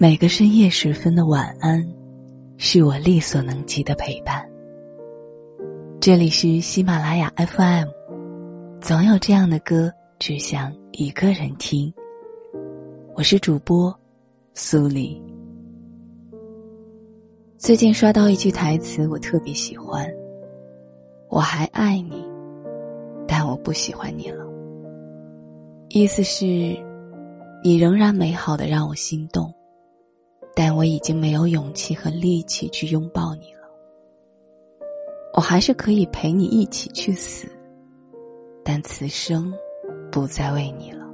每个深夜时分的晚安，是我力所能及的陪伴。这里是喜马拉雅 FM，总有这样的歌，只想一个人听。我是主播苏黎。最近刷到一句台词，我特别喜欢：“我还爱你，但我不喜欢你了。”意思是，你仍然美好的让我心动。但我已经没有勇气和力气去拥抱你了。我还是可以陪你一起去死，但此生不再为你了。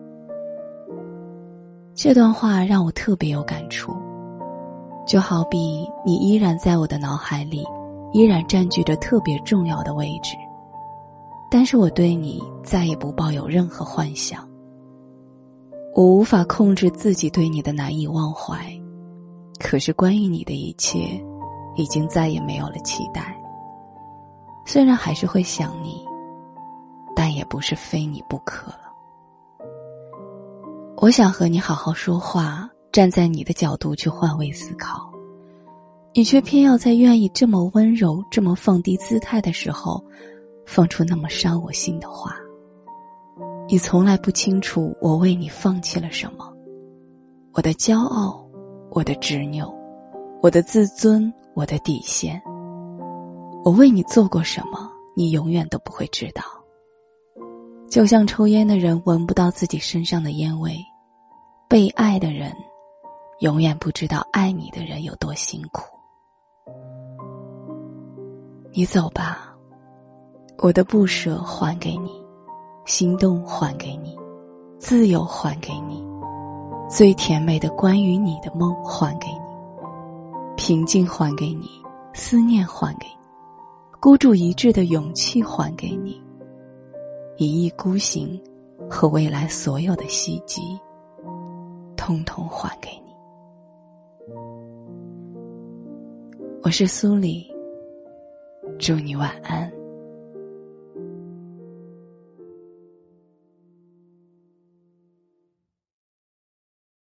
这段话让我特别有感触，就好比你依然在我的脑海里，依然占据着特别重要的位置，但是我对你再也不抱有任何幻想。我无法控制自己对你的难以忘怀。可是，关于你的一切，已经再也没有了期待。虽然还是会想你，但也不是非你不可了。我想和你好好说话，站在你的角度去换位思考，你却偏要在愿意这么温柔、这么放低姿态的时候，放出那么伤我心的话。你从来不清楚我为你放弃了什么，我的骄傲。我的执拗，我的自尊，我的底线。我为你做过什么，你永远都不会知道。就像抽烟的人闻不到自己身上的烟味，被爱的人永远不知道爱你的人有多辛苦。你走吧，我的不舍还给你，心动还给你，自由还给你。最甜美的关于你的梦还给你，平静还给你，思念还给你，孤注一掷的勇气还给你，一意孤行和未来所有的希冀，通通还给你。我是苏里，祝你晚安。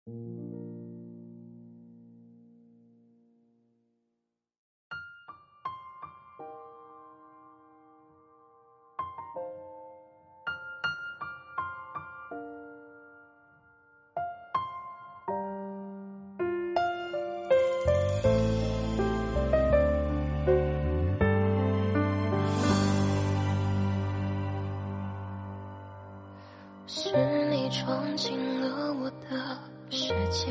是你闯进了我的世界，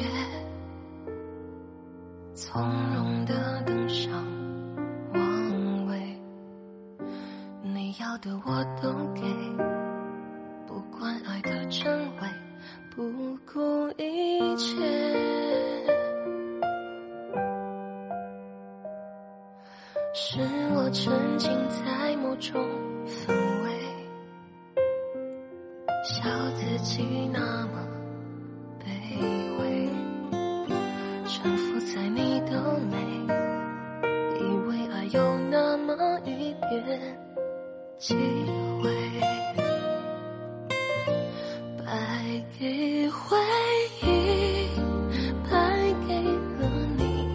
从容的登上王位，你要的我都给，不管爱的真伪，不顾一切。是我沉浸在某种氛围。笑自己那么一点机会，败给回忆，败给了你，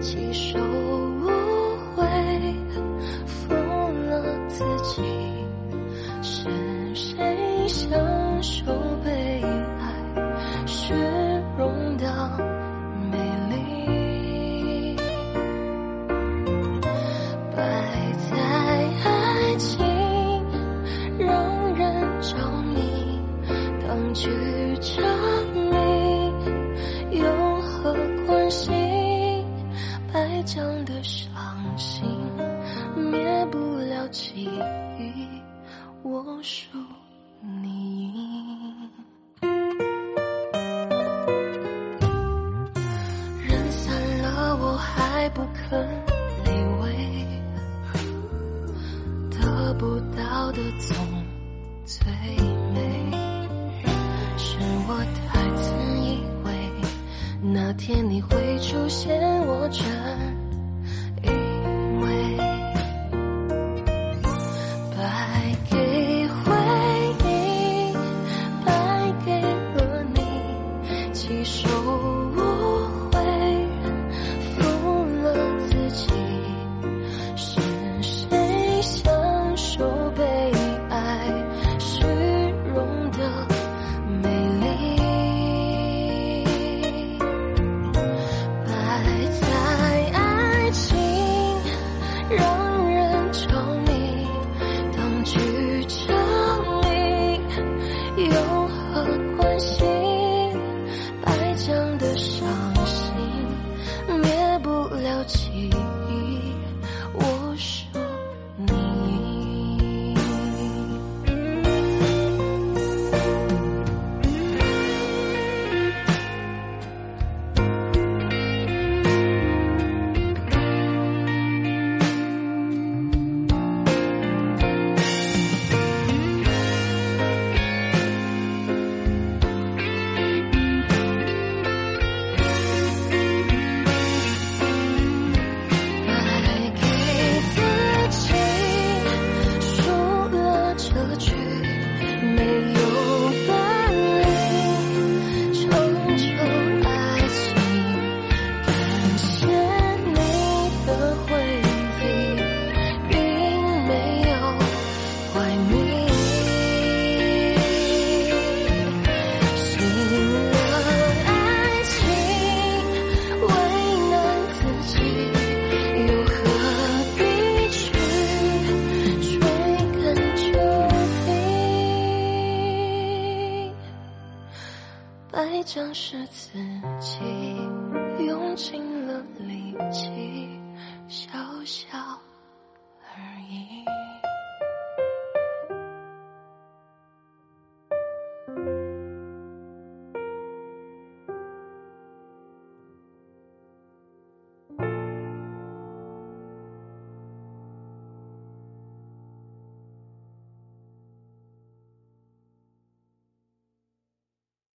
亲手心白？将的伤心灭不了记忆，我输。你赢人散了，我还不肯离位，得不到的总那天你会出现，我真。这次